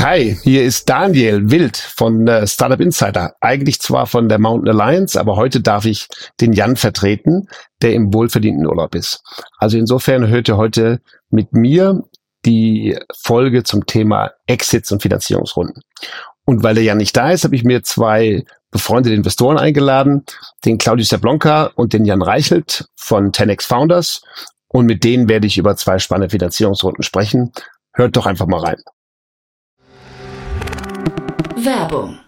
Hi, hier ist Daniel Wild von äh, Startup Insider. Eigentlich zwar von der Mountain Alliance, aber heute darf ich den Jan vertreten, der im wohlverdienten Urlaub ist. Also insofern hört ihr heute mit mir die Folge zum Thema Exits und Finanzierungsrunden. Und weil der Jan nicht da ist, habe ich mir zwei befreundete Investoren eingeladen, den Claudius Jablonka und den Jan Reichelt von 10x Founders. Und mit denen werde ich über zwei spannende Finanzierungsrunden sprechen. Hört doch einfach mal rein. Werbung.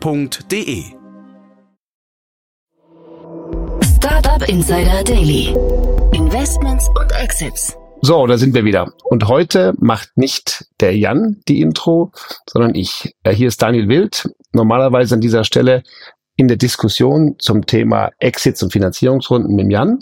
www.startup.de. Startup Insider Daily. Investments und Exits. So, da sind wir wieder. Und heute macht nicht der Jan die Intro, sondern ich. Äh, hier ist Daniel Wild, normalerweise an dieser Stelle in der Diskussion zum Thema Exits und Finanzierungsrunden mit dem Jan.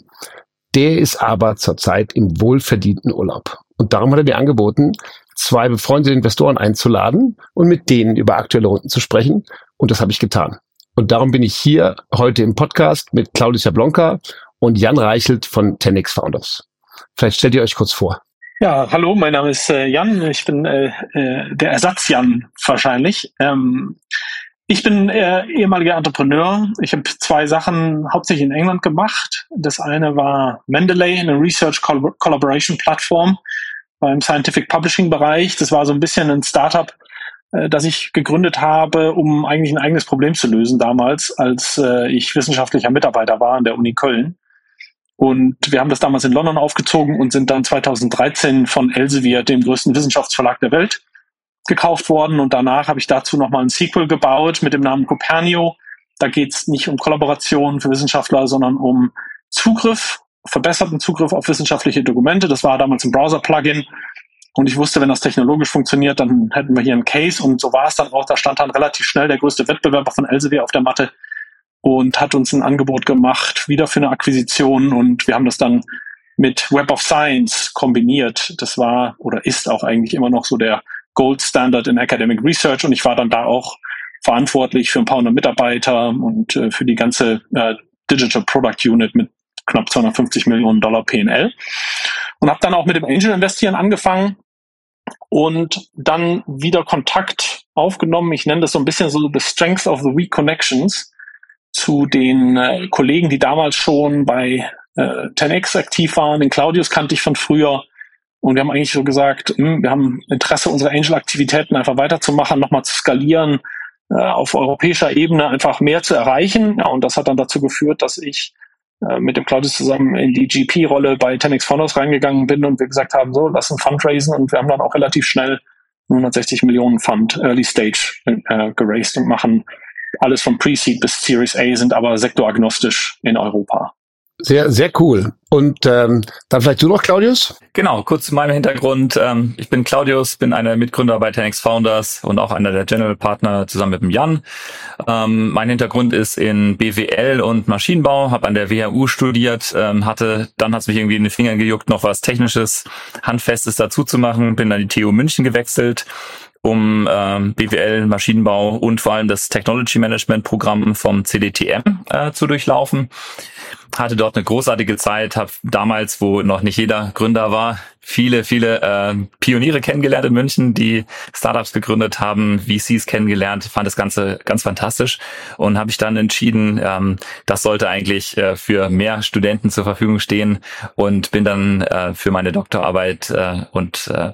Der ist aber zurzeit im wohlverdienten Urlaub. Und darum hat er mir angeboten, zwei befreundete Investoren einzuladen und mit denen über aktuelle Runden zu sprechen. Und das habe ich getan. Und darum bin ich hier heute im Podcast mit Claudius Jablonka und Jan Reichelt von 10x Founders. Vielleicht stellt ihr euch kurz vor. Ja, hallo, mein Name ist äh, Jan. Ich bin äh, äh, der Ersatz Jan wahrscheinlich. Ähm, ich bin äh, ehemaliger Entrepreneur. Ich habe zwei Sachen hauptsächlich in England gemacht. Das eine war Mendeley, eine Research Collaboration Plattform beim Scientific Publishing Bereich. Das war so ein bisschen ein Startup, äh, das ich gegründet habe, um eigentlich ein eigenes Problem zu lösen damals, als äh, ich wissenschaftlicher Mitarbeiter war an der Uni Köln. Und wir haben das damals in London aufgezogen und sind dann 2013 von Elsevier, dem größten Wissenschaftsverlag der Welt, gekauft worden. Und danach habe ich dazu nochmal ein Sequel gebaut mit dem Namen Copernio. Da geht es nicht um Kollaboration für Wissenschaftler, sondern um Zugriff, verbesserten Zugriff auf wissenschaftliche Dokumente. Das war damals ein Browser-Plugin, und ich wusste, wenn das technologisch funktioniert, dann hätten wir hier einen Case. Und so war es dann auch. Da stand dann relativ schnell der größte Wettbewerber von Elsevier auf der Matte und hat uns ein Angebot gemacht, wieder für eine Akquisition. Und wir haben das dann mit Web of Science kombiniert. Das war oder ist auch eigentlich immer noch so der Gold Standard in Academic Research. Und ich war dann da auch verantwortlich für ein paar hundert Mitarbeiter und äh, für die ganze äh, Digital Product Unit mit knapp 250 Millionen Dollar PNL und habe dann auch mit dem Angel Investieren angefangen und dann wieder Kontakt aufgenommen. Ich nenne das so ein bisschen so the strength of the weak connections zu den äh, Kollegen, die damals schon bei äh, 10x aktiv waren. Den Claudius kannte ich von früher. Und wir haben eigentlich so gesagt, mh, hm, wir haben Interesse, unsere Angel-Aktivitäten einfach weiterzumachen, nochmal zu skalieren, äh, auf europäischer Ebene einfach mehr zu erreichen. Ja, und das hat dann dazu geführt, dass ich mit dem Claudius zusammen in die GP-Rolle bei 10x Founders reingegangen bin und wir gesagt haben, so, lass uns fundraisen und wir haben dann auch relativ schnell 160 Millionen Fund Early Stage äh, geraced und machen alles von Pre-Seed bis Series A, sind aber sektoragnostisch in Europa. Sehr, sehr cool. Und ähm, dann vielleicht du noch, Claudius? Genau, kurz zu meinem Hintergrund. Ähm, ich bin Claudius, bin einer der Mitgründer bei 10x Founders und auch einer der General Partner zusammen mit dem Jan. Ähm, mein Hintergrund ist in BWL und Maschinenbau, habe an der WHU studiert, ähm, hatte, dann hat es mich irgendwie in den Fingern gejuckt, noch was Technisches, Handfestes dazu zu machen, bin an die TU München gewechselt um ähm, BWL, Maschinenbau und vor allem das Technology Management Programm vom CDTM äh, zu durchlaufen. Hatte dort eine großartige Zeit, habe damals, wo noch nicht jeder Gründer war, viele, viele äh, Pioniere kennengelernt in München, die Startups gegründet haben, VCs kennengelernt, fand das Ganze ganz fantastisch und habe ich dann entschieden, ähm, das sollte eigentlich äh, für mehr Studenten zur Verfügung stehen und bin dann äh, für meine Doktorarbeit äh, und äh,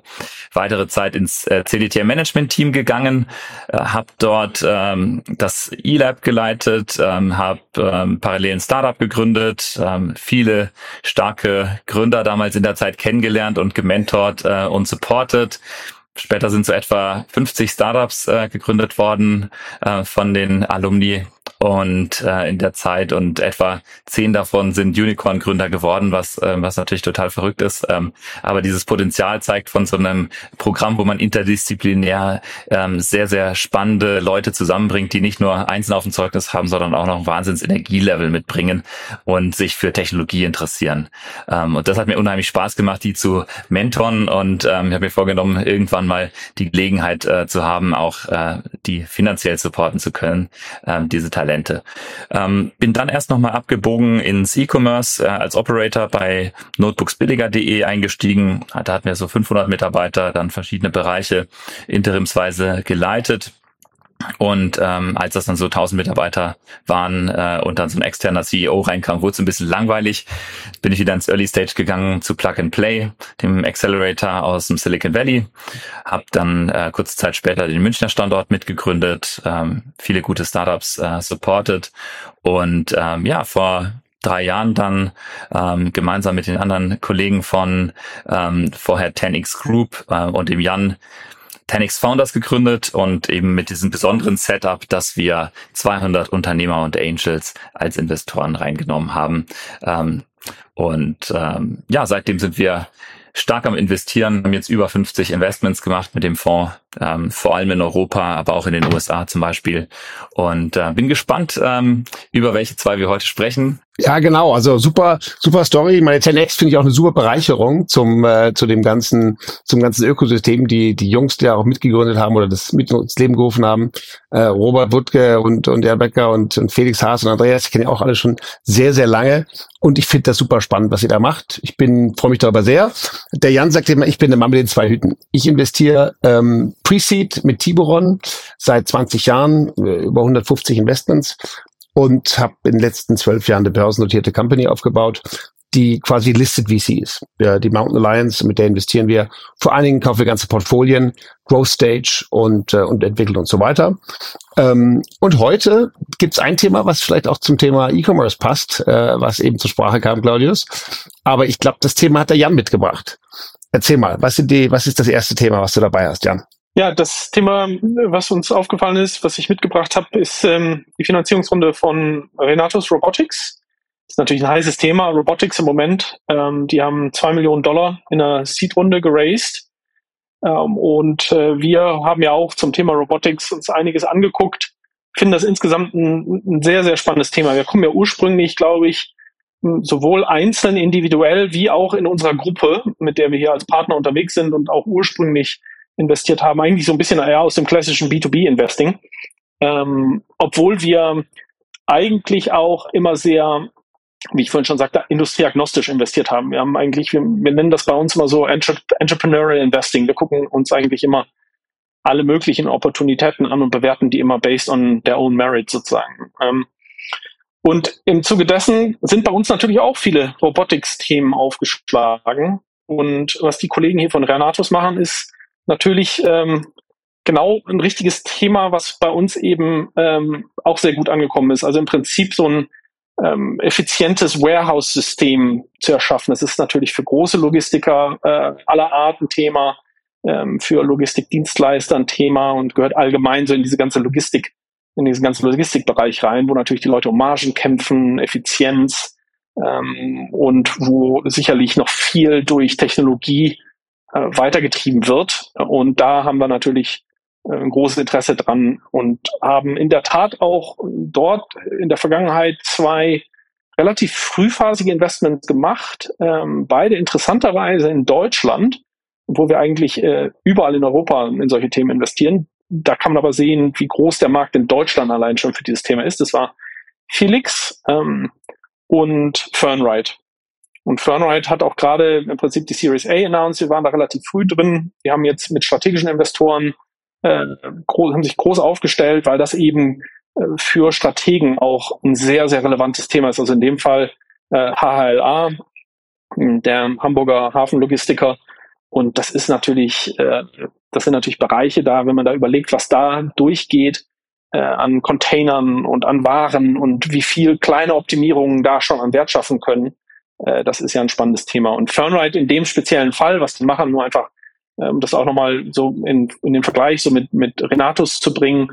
weitere Zeit ins äh, CDTM Management Team gegangen, äh, habe dort ähm, das E-Lab geleitet, ähm, habe ähm, parallel ein Startup gegründet, ähm, viele starke Gründer damals in der Zeit kennengelernt und gementort äh, und supported. Später sind so etwa 50 Startups äh, gegründet worden äh, von den Alumni und äh, in der Zeit und etwa zehn davon sind Unicorn-Gründer geworden, was, äh, was natürlich total verrückt ist. Ähm, aber dieses Potenzial zeigt von so einem Programm, wo man interdisziplinär ähm, sehr, sehr spannende Leute zusammenbringt, die nicht nur einzeln auf dem Zeugnis haben, sondern auch noch ein wahnsinns Energielevel mitbringen und sich für Technologie interessieren. Ähm, und das hat mir unheimlich Spaß gemacht, die zu mentoren und ähm, ich habe mir vorgenommen, irgendwann mal die Gelegenheit äh, zu haben, auch äh, die finanziell supporten zu können, ähm, diese Teile Talente. Ähm, bin dann erst nochmal abgebogen ins E-Commerce äh, als Operator bei notebooksbilliger.de eingestiegen. Da hatten wir so 500 Mitarbeiter, dann verschiedene Bereiche interimsweise geleitet. Und ähm, als das dann so 1000 Mitarbeiter waren äh, und dann so ein externer CEO reinkam, wurde es ein bisschen langweilig. Bin ich wieder ins Early Stage gegangen zu Plug and Play, dem Accelerator aus dem Silicon Valley. Hab dann äh, kurze Zeit später den Münchner Standort mitgegründet, ähm, viele gute Startups äh, supported und ähm, ja vor drei Jahren dann ähm, gemeinsam mit den anderen Kollegen von ähm, vorher 10x Group äh, und dem Jan 10x Founders gegründet und eben mit diesem besonderen Setup, dass wir 200 Unternehmer und Angels als Investoren reingenommen haben. Ähm, und ähm, ja, seitdem sind wir stark am Investieren, haben jetzt über 50 Investments gemacht mit dem Fonds, ähm, vor allem in Europa, aber auch in den USA zum Beispiel. Und äh, bin gespannt, ähm, über welche zwei wir heute sprechen. Ja, genau. Also super, super Story. Meine 10X finde ich auch eine super Bereicherung zum äh, zu dem ganzen zum ganzen Ökosystem, die die Jungs, die auch mitgegründet haben oder das mit ins Leben gerufen haben. Äh, Robert Wuttke und und der Becker und, und Felix Haas und Andreas, ich kenne auch alle schon sehr sehr lange und ich finde das super spannend, was ihr da macht. Ich bin freue mich darüber sehr. Der Jan sagt immer, ich bin der Mann mit den zwei Hüten. Ich investiere ähm, Pre-Seed mit Tiburon seit 20 Jahren, äh, über 150 Investments und habe in den letzten zwölf Jahren eine börsennotierte Company aufgebaut, die quasi listed VC ist. Ja, die Mountain Alliance, mit der investieren wir. Vor allen Dingen kaufen wir ganze Portfolien, Growth Stage und, äh, und entwickeln und so weiter. Ähm, und heute gibt es ein Thema, was vielleicht auch zum Thema E-Commerce passt, äh, was eben zur Sprache kam, Claudius. Aber ich glaube, das Thema hat der Jan mitgebracht. Erzähl mal, was, sind die, was ist das erste Thema, was du dabei hast, Jan? Ja, das Thema, was uns aufgefallen ist, was ich mitgebracht habe, ist ähm, die Finanzierungsrunde von Renatus Robotics. Das ist natürlich ein heißes Thema, Robotics im Moment. Ähm, die haben zwei Millionen Dollar in einer Seed-Runde geraced. Ähm, und äh, wir haben ja auch zum Thema Robotics uns einiges angeguckt. Finden das insgesamt ein, ein sehr, sehr spannendes Thema. Wir kommen ja ursprünglich, glaube ich, sowohl einzeln individuell wie auch in unserer Gruppe, mit der wir hier als Partner unterwegs sind und auch ursprünglich investiert haben, eigentlich so ein bisschen eher aus dem klassischen B2B-Investing. Ähm, obwohl wir eigentlich auch immer sehr, wie ich vorhin schon sagte, industrieagnostisch investiert haben. Wir haben eigentlich, wir, wir nennen das bei uns immer so Entrepreneurial Investing. Wir gucken uns eigentlich immer alle möglichen Opportunitäten an und bewerten die immer based on their own merit sozusagen. Ähm, und im Zuge dessen sind bei uns natürlich auch viele Robotics-Themen aufgeschlagen. Und was die Kollegen hier von Renatus machen, ist natürlich ähm, genau ein richtiges Thema, was bei uns eben ähm, auch sehr gut angekommen ist. Also im Prinzip so ein ähm, effizientes Warehouse-System zu erschaffen. Das ist natürlich für große Logistiker äh, aller Art ein Thema, ähm, für Logistikdienstleister ein Thema und gehört allgemein so in diese ganze Logistik, in diesen ganzen Logistikbereich rein, wo natürlich die Leute um Margen kämpfen, Effizienz ähm, und wo sicherlich noch viel durch Technologie weitergetrieben wird. Und da haben wir natürlich äh, ein großes Interesse dran und haben in der Tat auch dort in der Vergangenheit zwei relativ frühphasige Investments gemacht, ähm, beide interessanterweise in Deutschland, wo wir eigentlich äh, überall in Europa in solche Themen investieren. Da kann man aber sehen, wie groß der Markt in Deutschland allein schon für dieses Thema ist. Das war Felix ähm, und Fernride. Und Fernride hat auch gerade im Prinzip die Series A announced. Wir waren da relativ früh drin. Wir haben jetzt mit strategischen Investoren äh, groß, haben sich groß aufgestellt, weil das eben äh, für Strategen auch ein sehr, sehr relevantes Thema ist. Also in dem Fall äh, HHLA, der Hamburger Hafenlogistiker. Und das ist natürlich, äh, das sind natürlich Bereiche da, wenn man da überlegt, was da durchgeht äh, an Containern und an Waren und wie viel kleine Optimierungen da schon an Wert schaffen können. Äh, das ist ja ein spannendes Thema. Und Fernride in dem speziellen Fall, was die machen, nur einfach, äh, um das auch nochmal so in, in den Vergleich so mit, mit Renatus zu bringen.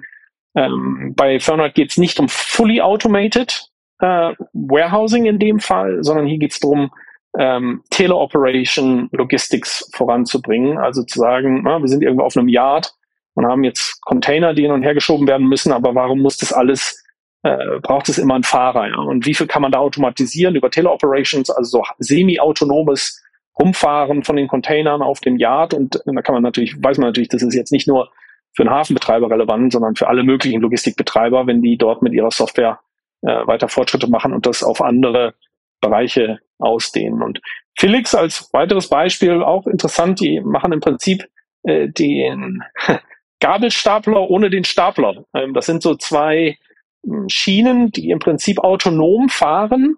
Ähm, bei Fernride geht es nicht um fully automated äh, Warehousing in dem Fall, sondern hier geht es darum, ähm, Teleoperation Logistics voranzubringen. Also zu sagen, na, wir sind irgendwo auf einem Yard und haben jetzt Container, die hin und her geschoben werden müssen, aber warum muss das alles, äh, braucht es immer einen Fahrer? Ja? Und wie viel kann man da automatisieren über Teleoperations, also so semi-autonomes Umfahren von den Containern auf dem Yard? Und da kann man natürlich, weiß man natürlich, das ist jetzt nicht nur für einen Hafenbetreiber relevant, sondern für alle möglichen Logistikbetreiber, wenn die dort mit ihrer Software äh, weiter Fortschritte machen und das auf andere Bereiche ausdehnen. Und Felix als weiteres Beispiel auch interessant, die machen im Prinzip äh, den Gabelstapler ohne den Stapler. Ähm, das sind so zwei Schienen, die im Prinzip autonom fahren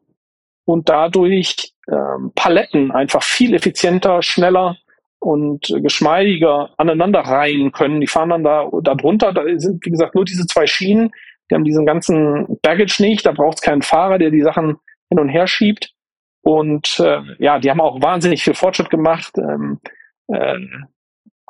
und dadurch ähm, Paletten einfach viel effizienter, schneller und geschmeidiger aneinander reihen können. Die fahren dann da, da drunter. Da sind, wie gesagt, nur diese zwei Schienen. Die haben diesen ganzen Baggage nicht. Da braucht es keinen Fahrer, der die Sachen hin und her schiebt. Und äh, ja, die haben auch wahnsinnig viel Fortschritt gemacht. Ähm, äh,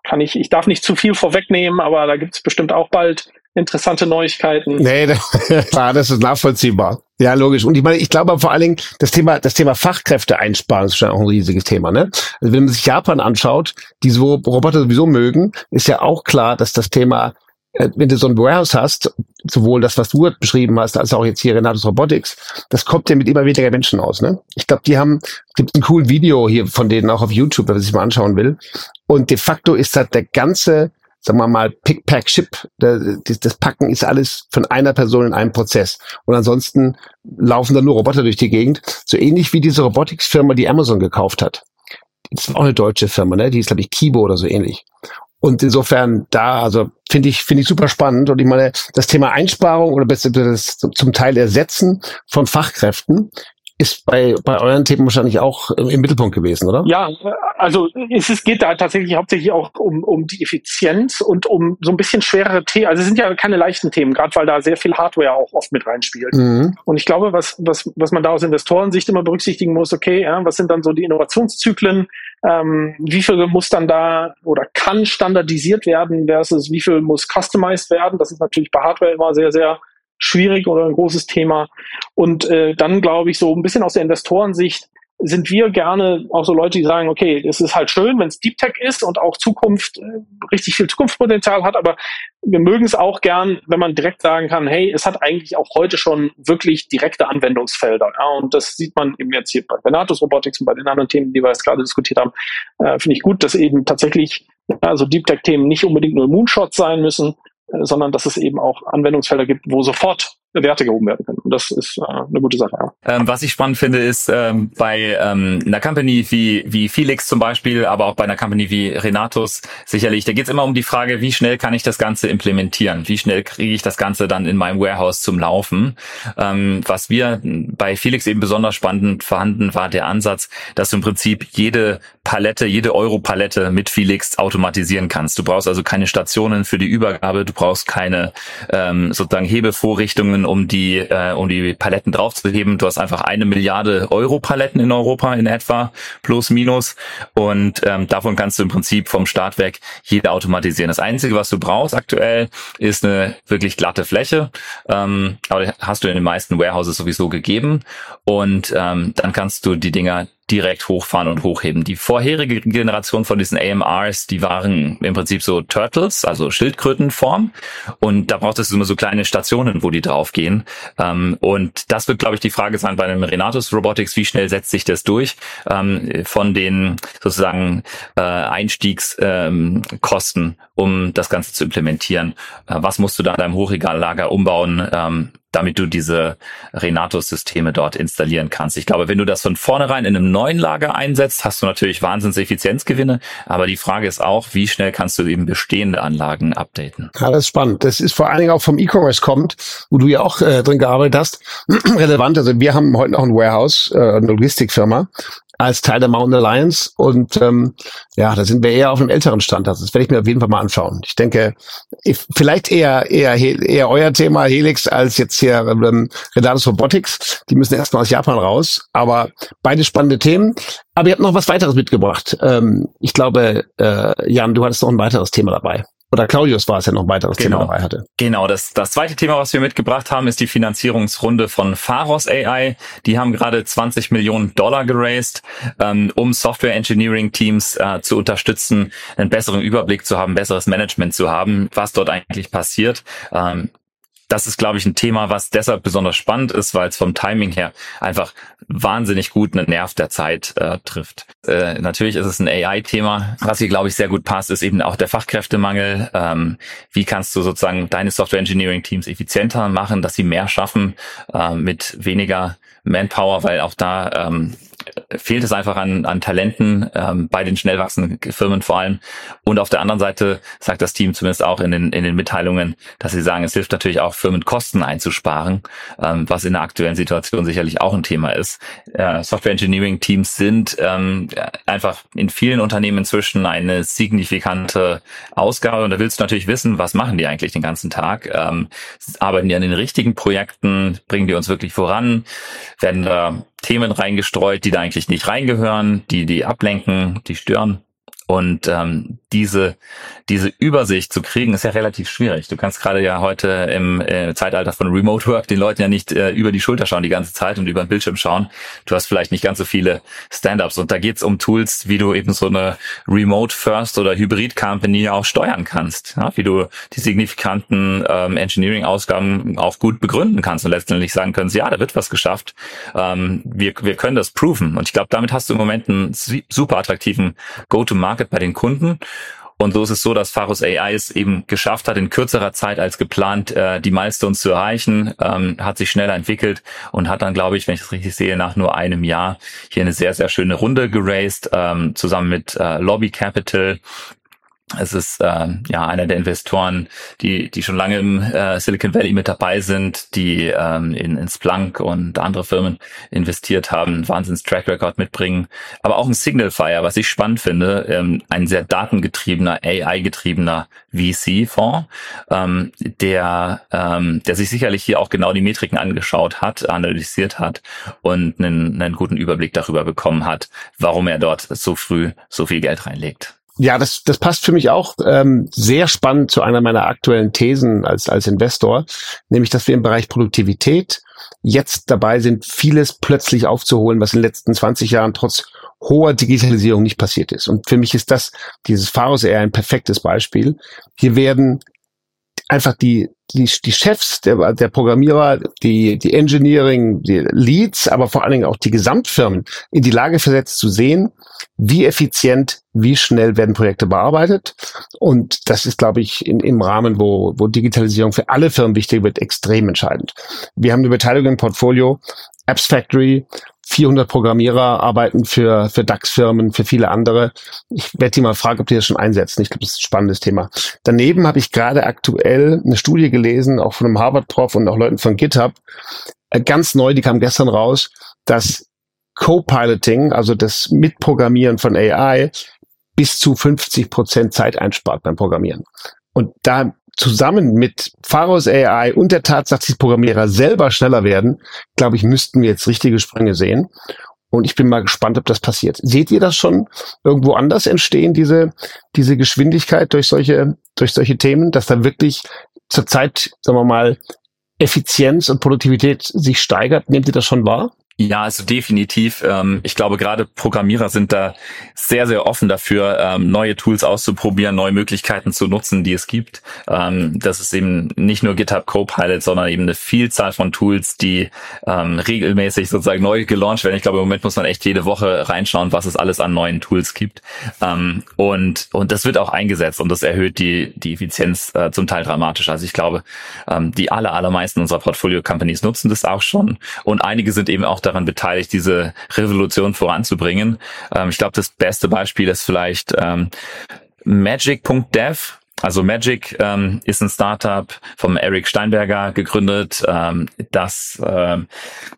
kann ich, ich darf nicht zu viel vorwegnehmen, aber da gibt es bestimmt auch bald interessante Neuigkeiten. Nee, klar, das ist nachvollziehbar. Ja, logisch. Und ich meine, ich glaube vor allen Dingen, das Thema, das Thema Fachkräfte einsparen ist schon auch ein riesiges Thema, ne? Also wenn man sich Japan anschaut, die so Roboter sowieso mögen, ist ja auch klar, dass das Thema äh, wenn du so ein Warehouse hast, sowohl das, was du beschrieben hast, als auch jetzt hier Renatus Robotics, das kommt ja mit immer weniger Menschen aus. Ne? Ich glaube, die haben, gibt ein cooles Video hier von denen auch auf YouTube, wenn man sich mal anschauen will. Und de facto ist das der ganze, sagen wir mal, Pick, Pack, Ship, das Packen ist alles von einer Person in einem Prozess. Und ansonsten laufen da nur Roboter durch die Gegend. So ähnlich wie diese Robotics-Firma, die Amazon gekauft hat. Das ist auch eine deutsche Firma, ne? Die ist, glaube ich, Kibo oder so ähnlich. Und insofern da, also finde ich, finde ich super spannend. Und ich meine, das Thema Einsparung oder das zum Teil Ersetzen von Fachkräften ist bei, bei euren Themen wahrscheinlich auch im Mittelpunkt gewesen, oder? Ja, also es, es geht da tatsächlich hauptsächlich auch um, um die Effizienz und um so ein bisschen schwerere Themen. Also es sind ja keine leichten Themen, gerade weil da sehr viel Hardware auch oft mit reinspielt. Mhm. Und ich glaube, was, was, was man da aus Investorensicht immer berücksichtigen muss, okay, ja, was sind dann so die Innovationszyklen? Ähm, wie viel muss dann da oder kann standardisiert werden versus wie viel muss customized werden? Das ist natürlich bei Hardware immer sehr, sehr schwierig oder ein großes Thema. Und äh, dann glaube ich so ein bisschen aus der Investorensicht sind wir gerne auch so Leute, die sagen, okay, es ist halt schön, wenn es Deep Tech ist und auch Zukunft, äh, richtig viel Zukunftspotenzial hat, aber wir mögen es auch gern, wenn man direkt sagen kann, hey, es hat eigentlich auch heute schon wirklich direkte Anwendungsfelder. Ja, und das sieht man eben jetzt hier bei Benatus Robotics und bei den anderen Themen, die wir jetzt gerade diskutiert haben, äh, finde ich gut, dass eben tatsächlich also Deep Tech Themen nicht unbedingt nur Moonshots sein müssen, sondern dass es eben auch Anwendungsfelder gibt, wo sofort Werte gehoben werden können. Und das ist äh, eine gute Sache. Ja. Ähm, was ich spannend finde, ist ähm, bei ähm, einer Company wie, wie Felix zum Beispiel, aber auch bei einer Company wie Renatus sicherlich, da geht es immer um die Frage, wie schnell kann ich das Ganze implementieren? Wie schnell kriege ich das Ganze dann in meinem Warehouse zum Laufen? Ähm, was wir bei Felix eben besonders spannend vorhanden war der Ansatz, dass du im Prinzip jede Palette, jede Euro-Palette mit Felix automatisieren kannst. Du brauchst also keine Stationen für die Übergabe, du brauchst keine ähm, sozusagen Hebevorrichtungen um die, äh, um die Paletten draufzuheben. Du hast einfach eine Milliarde Euro Paletten in Europa in etwa, plus minus. Und ähm, davon kannst du im Prinzip vom Start weg jede automatisieren. Das Einzige, was du brauchst aktuell, ist eine wirklich glatte Fläche. Ähm, aber hast du in den meisten Warehouses sowieso gegeben. Und ähm, dann kannst du die Dinger direkt hochfahren und hochheben. Die vorherige Generation von diesen AMRs, die waren im Prinzip so Turtles, also Schildkrötenform. Und da braucht es immer so kleine Stationen, wo die draufgehen. Ähm, und das wird, glaube ich, die Frage sein bei dem Renatus Robotics, wie schnell setzt sich das durch ähm, von den sozusagen äh, Einstiegskosten, ähm, um das Ganze zu implementieren. Äh, was musst du da in deinem Hochregallager umbauen? Damit du diese Renato-Systeme dort installieren kannst. Ich glaube, wenn du das von vornherein in einem neuen Lager einsetzt, hast du natürlich Wahnsinns Effizienzgewinne. Aber die Frage ist auch, wie schnell kannst du eben bestehende Anlagen updaten? Ja, das ist spannend. Das ist vor allen Dingen auch vom E-Commerce kommt, wo du ja auch äh, drin gearbeitet hast, relevant. Also wir haben heute noch ein Warehouse, äh, eine Logistikfirma als Teil der Mountain Alliance. Und ähm, ja, da sind wir eher auf einem älteren Stand. Das werde ich mir auf jeden Fall mal anschauen. Ich denke, vielleicht eher eher eher euer Thema Helix als jetzt hier ähm, Redatus Robotics. Die müssen erstmal aus Japan raus. Aber beide spannende Themen. Aber ihr habt noch was weiteres mitgebracht. Ähm, ich glaube, äh, Jan, du hattest noch ein weiteres Thema dabei. Oder Claudius war es ja noch ein weiteres genau. Thema dabei hatte. Genau, das, das zweite Thema, was wir mitgebracht haben, ist die Finanzierungsrunde von Pharos AI. Die haben gerade 20 Millionen Dollar geraced, ähm, um Software Engineering Teams äh, zu unterstützen, einen besseren Überblick zu haben, besseres Management zu haben, was dort eigentlich passiert. Ähm, das ist, glaube ich, ein Thema, was deshalb besonders spannend ist, weil es vom Timing her einfach wahnsinnig gut einen Nerv der Zeit äh, trifft. Äh, natürlich ist es ein AI-Thema. Was hier, glaube ich, sehr gut passt, ist eben auch der Fachkräftemangel. Ähm, wie kannst du sozusagen deine Software-Engineering-Teams effizienter machen, dass sie mehr schaffen äh, mit weniger Manpower, weil auch da ähm, fehlt es einfach an, an Talenten ähm, bei den schnell wachsenden Firmen vor allem. Und auf der anderen Seite sagt das Team zumindest auch in den, in den Mitteilungen, dass sie sagen, es hilft natürlich auch, Firmen Kosten einzusparen, ähm, was in der aktuellen Situation sicherlich auch ein Thema ist. Äh, Software Engineering Teams sind ähm, einfach in vielen Unternehmen inzwischen eine signifikante Ausgabe. Und da willst du natürlich wissen, was machen die eigentlich den ganzen Tag? Ähm, arbeiten die an den richtigen Projekten? Bringen die uns wirklich voran? Werden da Themen reingestreut, die da eigentlich nicht reingehören, die die ablenken, die stören. Und ähm, diese, diese Übersicht zu kriegen, ist ja relativ schwierig. Du kannst gerade ja heute im äh, Zeitalter von Remote Work den Leuten ja nicht äh, über die Schulter schauen die ganze Zeit und über den Bildschirm schauen. Du hast vielleicht nicht ganz so viele Stand-ups. Und da geht's um Tools, wie du eben so eine Remote First oder Hybrid Company auch steuern kannst. Ja? Wie du die signifikanten ähm, Engineering-Ausgaben auch gut begründen kannst und letztendlich sagen kannst, ja, da wird was geschafft. Ähm, wir, wir können das proven. Und ich glaube, damit hast du im Moment einen super attraktiven Go-to-Market bei den Kunden. Und so ist es so, dass Pharos AI es eben geschafft hat, in kürzerer Zeit als geplant äh, die Milestones zu erreichen, ähm, hat sich schneller entwickelt und hat dann, glaube ich, wenn ich das richtig sehe, nach nur einem Jahr hier eine sehr, sehr schöne Runde geraced, ähm, zusammen mit äh, Lobby Capital, es ist äh, ja einer der Investoren, die die schon lange im äh, Silicon Valley mit dabei sind, die ähm, in, in Splunk und andere Firmen investiert haben, Wahnsinns Track Record mitbringen, aber auch ein Signal Fire, was ich spannend finde, ähm, ein sehr datengetriebener, AI-getriebener VC-Fonds, ähm, der ähm, der sich sicherlich hier auch genau die Metriken angeschaut hat, analysiert hat und einen, einen guten Überblick darüber bekommen hat, warum er dort so früh so viel Geld reinlegt. Ja, das, das passt für mich auch ähm, sehr spannend zu einer meiner aktuellen Thesen als, als Investor, nämlich dass wir im Bereich Produktivität jetzt dabei sind, vieles plötzlich aufzuholen, was in den letzten 20 Jahren trotz hoher Digitalisierung nicht passiert ist. Und für mich ist das, dieses Pharos eher ein perfektes Beispiel. Hier werden einfach die, die, die Chefs der, der Programmierer, die, die Engineering, die Leads, aber vor allen Dingen auch die Gesamtfirmen in die Lage versetzt zu sehen, wie effizient, wie schnell werden Projekte bearbeitet. Und das ist, glaube ich, in, im Rahmen, wo, wo Digitalisierung für alle Firmen wichtig wird, extrem entscheidend. Wir haben eine Beteiligung im Portfolio, Apps Factory, 400 Programmierer arbeiten für, für DAX-Firmen, für viele andere. Ich werde die mal fragen, ob die das schon einsetzen. Ich glaube, das ist ein spannendes Thema. Daneben habe ich gerade aktuell eine Studie gelesen, auch von einem Harvard-Prof und auch Leuten von GitHub. Äh, ganz neu, die kam gestern raus, dass Co-Piloting, also das Mitprogrammieren von AI, bis zu 50 Prozent Zeit einspart beim Programmieren. Und da zusammen mit Pharos AI und der Tatsache, dass die Programmierer selber schneller werden, glaube ich, müssten wir jetzt richtige Sprünge sehen. Und ich bin mal gespannt, ob das passiert. Seht ihr das schon irgendwo anders entstehen, diese, diese Geschwindigkeit durch solche, durch solche Themen, dass da wirklich zurzeit, sagen wir mal, Effizienz und Produktivität sich steigert? Nehmt ihr das schon wahr? Ja, also definitiv. Ähm, ich glaube, gerade Programmierer sind da sehr, sehr offen dafür, ähm, neue Tools auszuprobieren, neue Möglichkeiten zu nutzen, die es gibt. Ähm, das ist eben nicht nur GitHub Copilot, sondern eben eine Vielzahl von Tools, die regelmäßig sozusagen neu gelauncht werden. Ich glaube, im Moment muss man echt jede Woche reinschauen, was es alles an neuen Tools gibt. und, und das wird auch eingesetzt und das erhöht die, die Effizienz äh, zum Teil dramatisch. Also ich glaube, die aller, allermeisten unserer Portfolio-Companies nutzen das auch schon und einige sind eben auch daran beteiligt, diese Revolution voranzubringen. Ähm, ich glaube, das beste Beispiel ist vielleicht ähm, Magic.dev. Also Magic ähm, ist ein Startup vom Eric Steinberger gegründet, ähm, das, äh,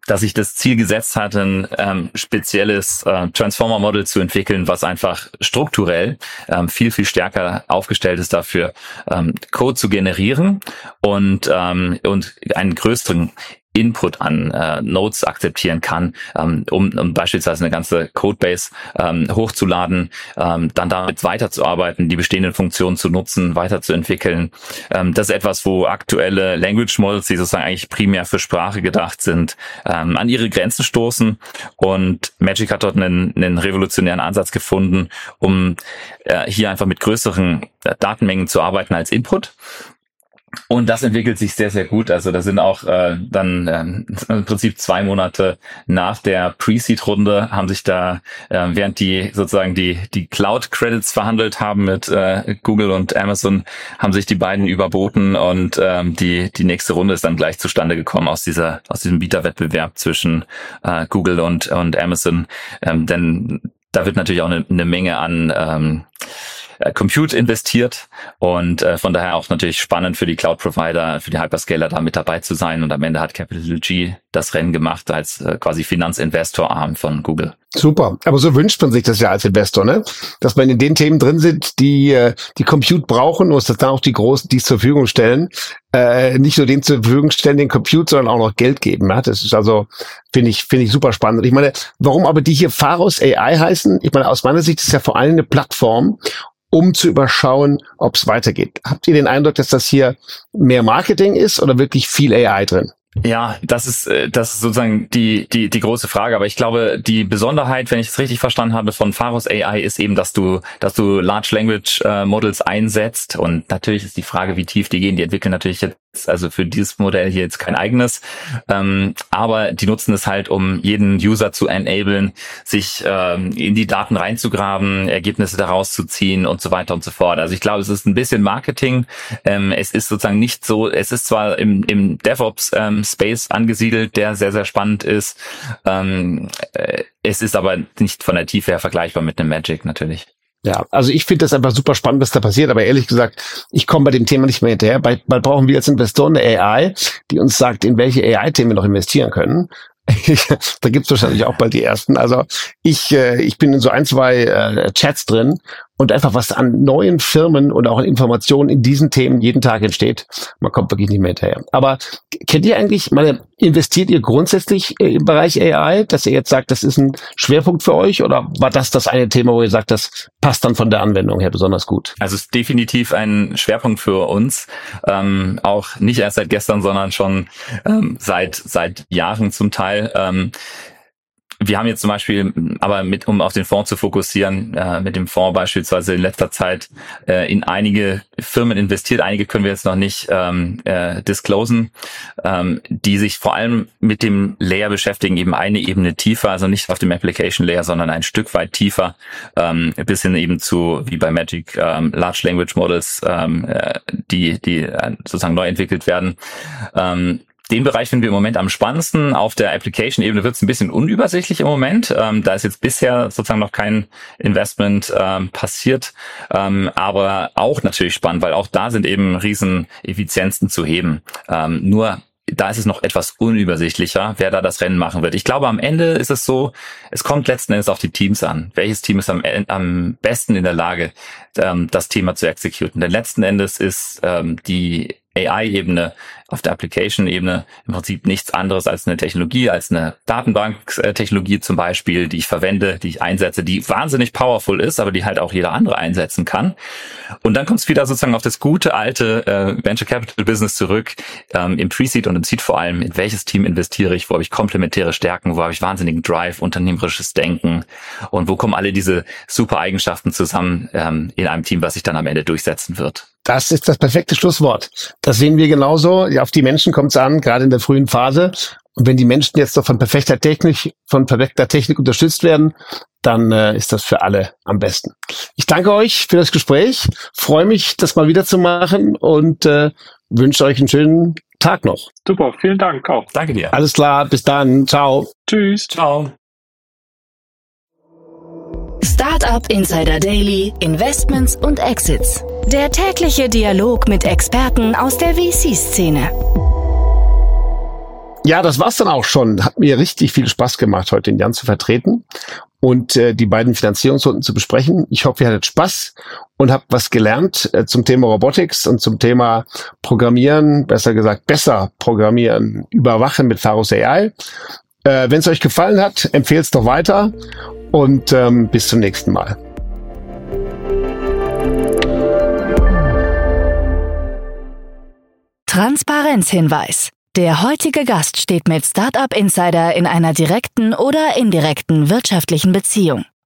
das sich das Ziel gesetzt hat, ein ähm, spezielles äh, Transformer-Model zu entwickeln, was einfach strukturell ähm, viel, viel stärker aufgestellt ist dafür, ähm, Code zu generieren und, ähm, und einen größeren Input an äh, Nodes akzeptieren kann, ähm, um, um beispielsweise eine ganze Codebase ähm, hochzuladen, ähm, dann damit weiterzuarbeiten, die bestehenden Funktionen zu nutzen, weiterzuentwickeln. Ähm, das ist etwas, wo aktuelle Language Models, die sozusagen eigentlich primär für Sprache gedacht sind, ähm, an ihre Grenzen stoßen. Und Magic hat dort einen, einen revolutionären Ansatz gefunden, um äh, hier einfach mit größeren äh, Datenmengen zu arbeiten als Input und das entwickelt sich sehr, sehr gut. Also da sind auch äh, dann äh, im Prinzip zwei Monate nach der Pre-Seed-Runde haben sich da, äh, während die sozusagen die, die Cloud-Credits verhandelt haben mit äh, Google und Amazon, haben sich die beiden überboten und ähm, die, die nächste Runde ist dann gleich zustande gekommen aus dieser, aus diesem Bieterwettbewerb zwischen äh, Google und, und Amazon. Ähm, denn da wird natürlich auch eine, eine Menge an ähm, äh, Compute investiert und äh, von daher auch natürlich spannend für die Cloud-Provider, für die Hyperscaler da mit dabei zu sein und am Ende hat Capital G das Rennen gemacht als äh, quasi Finanzinvestor-Arm von Google. Super, aber so wünscht man sich das ja als Investor, ne? Dass man in den Themen drin sind, die äh, die Compute brauchen und dass dann auch die Großen die zur Verfügung stellen, äh, nicht nur den zur Verfügung stellen, den Compute, sondern auch noch Geld geben. Ja? Das ist also finde ich finde ich super spannend. Ich meine, warum aber die hier Pharos AI heißen? Ich meine, aus meiner Sicht ist ja vor allem eine Plattform, um zu überschauen, ob es weitergeht. Habt ihr den Eindruck, dass das hier mehr Marketing ist oder wirklich viel AI drin? Ja, das ist äh, das ist sozusagen die die die große Frage. Aber ich glaube, die Besonderheit, wenn ich es richtig verstanden habe, von Pharos AI ist eben, dass du dass du Large Language äh, Models einsetzt. Und natürlich ist die Frage, wie tief die gehen. Die entwickeln natürlich jetzt also für dieses Modell hier jetzt kein eigenes, ähm, aber die nutzen es halt, um jeden User zu enablen, sich ähm, in die Daten reinzugraben, Ergebnisse daraus zu ziehen und so weiter und so fort. Also ich glaube, es ist ein bisschen Marketing. Ähm, es ist sozusagen nicht so, es ist zwar im, im DevOps ähm, Space angesiedelt, der sehr, sehr spannend ist. Ähm, äh, es ist aber nicht von der Tiefe her vergleichbar mit einem Magic natürlich. Ja, also ich finde das einfach super spannend, was da passiert, aber ehrlich gesagt, ich komme bei dem Thema nicht mehr hinterher. Bald, bald brauchen wir als Investoren eine AI, die uns sagt, in welche AI-Themen wir noch investieren können. da gibt's wahrscheinlich auch bald die ersten. Also ich, äh, ich bin in so ein, zwei äh, Chats drin und einfach was an neuen Firmen und auch an Informationen in diesen Themen jeden Tag entsteht. Man kommt wirklich nicht mehr hinterher. Aber kennt ihr eigentlich, meine, investiert ihr grundsätzlich äh, im Bereich AI, dass ihr jetzt sagt, das ist ein Schwerpunkt für euch oder war das das eine Thema, wo ihr sagt, das passt dann von der Anwendung her besonders gut? Also es ist definitiv ein Schwerpunkt für uns, ähm, auch nicht erst seit gestern, sondern schon ähm, seit seit Jahren zum Teil. Ähm, wir haben jetzt zum Beispiel, aber mit, um auf den Fonds zu fokussieren, äh, mit dem Fonds beispielsweise in letzter Zeit äh, in einige Firmen investiert. Einige können wir jetzt noch nicht ähm, äh, disclosen, ähm, die sich vor allem mit dem Layer beschäftigen, eben eine Ebene tiefer, also nicht auf dem Application Layer, sondern ein Stück weit tiefer, ähm, bis hin eben zu, wie bei Magic, ähm, Large Language Models, ähm, äh, die, die äh, sozusagen neu entwickelt werden. Ähm, den Bereich finden wir im Moment am spannendsten. Auf der Application-Ebene wird es ein bisschen unübersichtlich im Moment. Ähm, da ist jetzt bisher sozusagen noch kein Investment ähm, passiert, ähm, aber auch natürlich spannend, weil auch da sind eben riesen Effizienzen zu heben. Ähm, nur da ist es noch etwas unübersichtlicher, wer da das Rennen machen wird. Ich glaube, am Ende ist es so, es kommt letzten Endes auf die Teams an. Welches Team ist am, am besten in der Lage, ähm, das Thema zu exekutieren? Denn letzten Endes ist ähm, die AI-Ebene, auf der Application-Ebene im Prinzip nichts anderes als eine Technologie, als eine Datenbank-Technologie zum Beispiel, die ich verwende, die ich einsetze, die wahnsinnig powerful ist, aber die halt auch jeder andere einsetzen kann. Und dann kommt es wieder sozusagen auf das gute alte äh, Venture Capital Business zurück, ähm, im Pre-Seed und im Seed vor allem, in welches Team investiere ich, wo habe ich komplementäre Stärken, wo habe ich wahnsinnigen Drive, unternehmerisches Denken und wo kommen alle diese super Eigenschaften zusammen ähm, in einem Team, was sich dann am Ende durchsetzen wird. Das ist das perfekte Schlusswort. Das sehen wir genauso. Ja, auf die Menschen kommt es an, gerade in der frühen Phase. Und wenn die Menschen jetzt doch von perfekter Technik, von perfekter Technik unterstützt werden, dann äh, ist das für alle am besten. Ich danke euch für das Gespräch, freue mich, das mal wieder zu machen und äh, wünsche euch einen schönen Tag noch. Super, vielen Dank auch. Danke dir. Alles klar, bis dann. Ciao. Tschüss. Ciao. Startup Insider Daily, Investments und Exits. Der tägliche Dialog mit Experten aus der VC-Szene. Ja, das war's dann auch schon. Hat mir richtig viel Spaß gemacht, heute den Jan zu vertreten und äh, die beiden Finanzierungsrunden zu besprechen. Ich hoffe, ihr hattet Spaß und habt was gelernt äh, zum Thema Robotics und zum Thema Programmieren, besser gesagt besser Programmieren, überwachen mit Pharos AI. Äh, Wenn es euch gefallen hat, empfehlt es doch weiter und ähm, bis zum nächsten Mal. Transparenzhinweis. Der heutige Gast steht mit Startup Insider in einer direkten oder indirekten wirtschaftlichen Beziehung.